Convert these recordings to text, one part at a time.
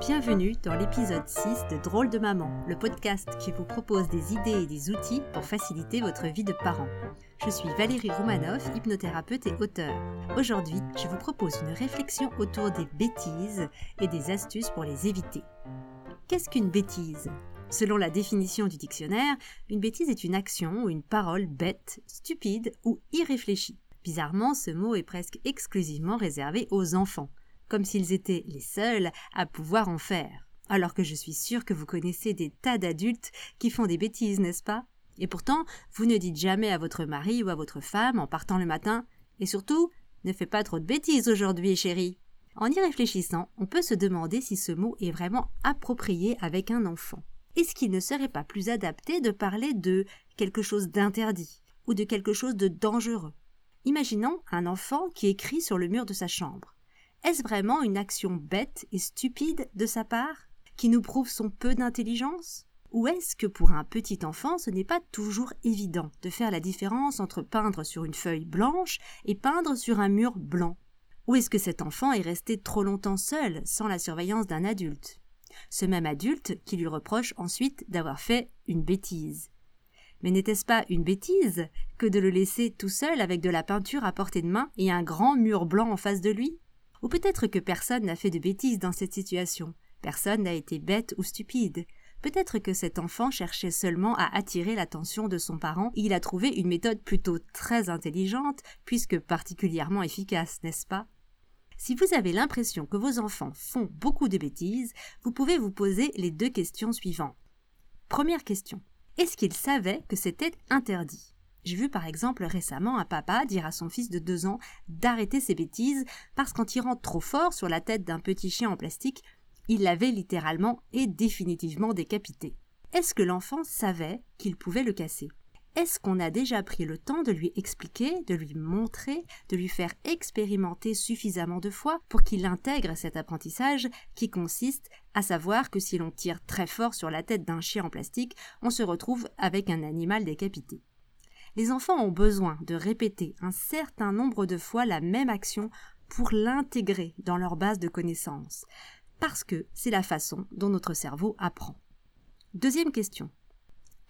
Bienvenue dans l'épisode 6 de Drôle de maman, le podcast qui vous propose des idées et des outils pour faciliter votre vie de parent. Je suis Valérie Roumanoff, hypnothérapeute et auteur. Aujourd'hui, je vous propose une réflexion autour des bêtises et des astuces pour les éviter. Qu'est-ce qu'une bêtise? Selon la définition du dictionnaire, une bêtise est une action ou une parole bête, stupide ou irréfléchie. Bizarrement, ce mot est presque exclusivement réservé aux enfants comme s'ils étaient les seuls à pouvoir en faire. Alors que je suis sûre que vous connaissez des tas d'adultes qui font des bêtises, n'est-ce pas? Et pourtant, vous ne dites jamais à votre mari ou à votre femme en partant le matin Et surtout, ne fais pas trop de bêtises aujourd'hui, chérie. En y réfléchissant, on peut se demander si ce mot est vraiment approprié avec un enfant. Est-ce qu'il ne serait pas plus adapté de parler de quelque chose d'interdit ou de quelque chose de dangereux? Imaginons un enfant qui écrit sur le mur de sa chambre. Est-ce vraiment une action bête et stupide de sa part, qui nous prouve son peu d'intelligence? Ou est-ce que pour un petit enfant ce n'est pas toujours évident de faire la différence entre peindre sur une feuille blanche et peindre sur un mur blanc? Ou est-ce que cet enfant est resté trop longtemps seul, sans la surveillance d'un adulte? Ce même adulte qui lui reproche ensuite d'avoir fait une bêtise. Mais n'était-ce pas une bêtise que de le laisser tout seul avec de la peinture à portée de main et un grand mur blanc en face de lui? Ou peut-être que personne n'a fait de bêtises dans cette situation, personne n'a été bête ou stupide. Peut-être que cet enfant cherchait seulement à attirer l'attention de son parent il a trouvé une méthode plutôt très intelligente, puisque particulièrement efficace, n'est-ce pas? Si vous avez l'impression que vos enfants font beaucoup de bêtises, vous pouvez vous poser les deux questions suivantes. Première question. Est-ce qu'ils savaient que c'était interdit? J'ai vu par exemple récemment un papa dire à son fils de deux ans d'arrêter ses bêtises parce qu'en tirant trop fort sur la tête d'un petit chien en plastique, il l'avait littéralement et définitivement décapité. Est-ce que l'enfant savait qu'il pouvait le casser? Est-ce qu'on a déjà pris le temps de lui expliquer, de lui montrer, de lui faire expérimenter suffisamment de fois pour qu'il intègre cet apprentissage qui consiste à savoir que si l'on tire très fort sur la tête d'un chien en plastique, on se retrouve avec un animal décapité? Les enfants ont besoin de répéter un certain nombre de fois la même action pour l'intégrer dans leur base de connaissances, parce que c'est la façon dont notre cerveau apprend. Deuxième question.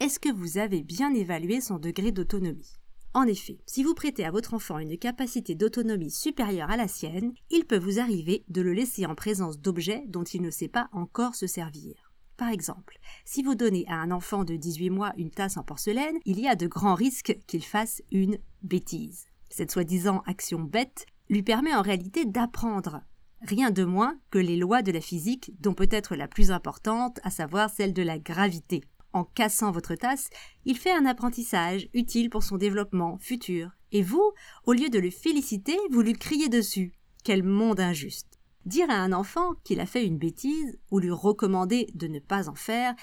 Est-ce que vous avez bien évalué son degré d'autonomie? En effet, si vous prêtez à votre enfant une capacité d'autonomie supérieure à la sienne, il peut vous arriver de le laisser en présence d'objets dont il ne sait pas encore se servir. Par exemple, si vous donnez à un enfant de 18 mois une tasse en porcelaine, il y a de grands risques qu'il fasse une bêtise. Cette soi-disant action bête lui permet en réalité d'apprendre rien de moins que les lois de la physique, dont peut-être la plus importante, à savoir celle de la gravité. En cassant votre tasse, il fait un apprentissage utile pour son développement futur. Et vous, au lieu de le féliciter, vous lui criez dessus. Quel monde injuste. Dire à un enfant qu'il a fait une bêtise ou lui recommander de ne pas en faire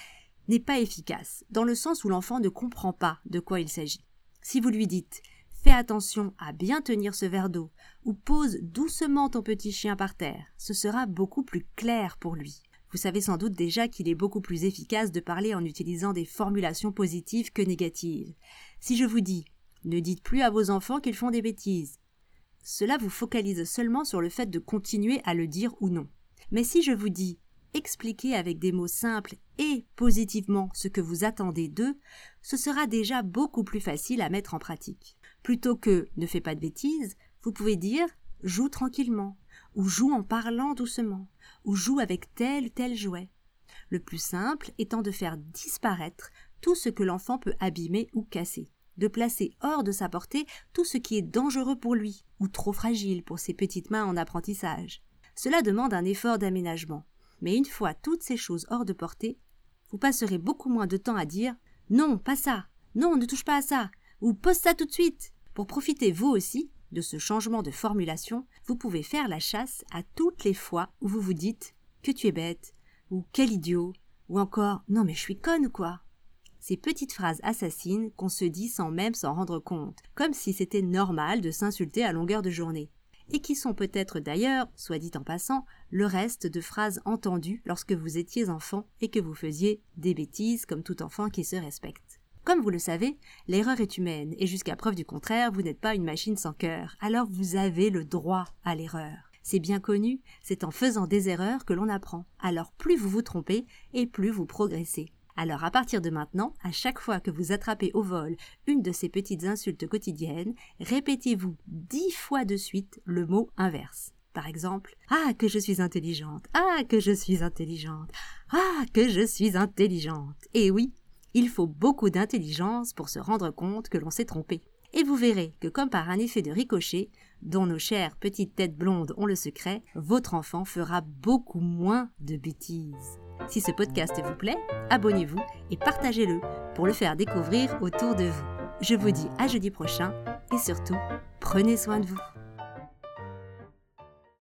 n'est pas efficace, dans le sens où l'enfant ne comprend pas de quoi il s'agit. Si vous lui dites Fais attention à bien tenir ce verre d'eau ou pose doucement ton petit chien par terre, ce sera beaucoup plus clair pour lui. Vous savez sans doute déjà qu'il est beaucoup plus efficace de parler en utilisant des formulations positives que négatives. Si je vous dis ne dites plus à vos enfants qu'ils font des bêtises, cela vous focalise seulement sur le fait de continuer à le dire ou non. Mais si je vous dis expliquez avec des mots simples et positivement ce que vous attendez d'eux, ce sera déjà beaucoup plus facile à mettre en pratique. Plutôt que ne fais pas de bêtises, vous pouvez dire joue tranquillement, ou joue en parlant doucement, ou joue avec tel ou tel jouet. Le plus simple étant de faire disparaître tout ce que l'enfant peut abîmer ou casser de placer hors de sa portée tout ce qui est dangereux pour lui ou trop fragile pour ses petites mains en apprentissage. Cela demande un effort d'aménagement. Mais une fois toutes ces choses hors de portée, vous passerez beaucoup moins de temps à dire Non, pas ça, non, ne touche pas à ça, ou pose ça tout de suite. Pour profiter vous aussi de ce changement de formulation, vous pouvez faire la chasse à toutes les fois où vous vous dites que tu es bête, ou quel idiot, ou encore non mais je suis conne ou quoi ces petites phrases assassines qu'on se dit sans même s'en rendre compte, comme si c'était normal de s'insulter à longueur de journée, et qui sont peut-être d'ailleurs, soit dit en passant, le reste de phrases entendues lorsque vous étiez enfant et que vous faisiez des bêtises comme tout enfant qui se respecte. Comme vous le savez, l'erreur est humaine, et jusqu'à preuve du contraire, vous n'êtes pas une machine sans cœur, alors vous avez le droit à l'erreur. C'est bien connu, c'est en faisant des erreurs que l'on apprend. Alors plus vous vous trompez et plus vous progressez. Alors à partir de maintenant, à chaque fois que vous attrapez au vol une de ces petites insultes quotidiennes, répétez-vous dix fois de suite le mot inverse. Par exemple, Ah que je suis intelligente, Ah que je suis intelligente, Ah que je suis intelligente. Et oui, il faut beaucoup d'intelligence pour se rendre compte que l'on s'est trompé. Et vous verrez que comme par un effet de ricochet, dont nos chères petites têtes blondes ont le secret, votre enfant fera beaucoup moins de bêtises. Si ce podcast vous plaît, abonnez-vous et partagez-le pour le faire découvrir autour de vous. Je vous dis à jeudi prochain et surtout, prenez soin de vous.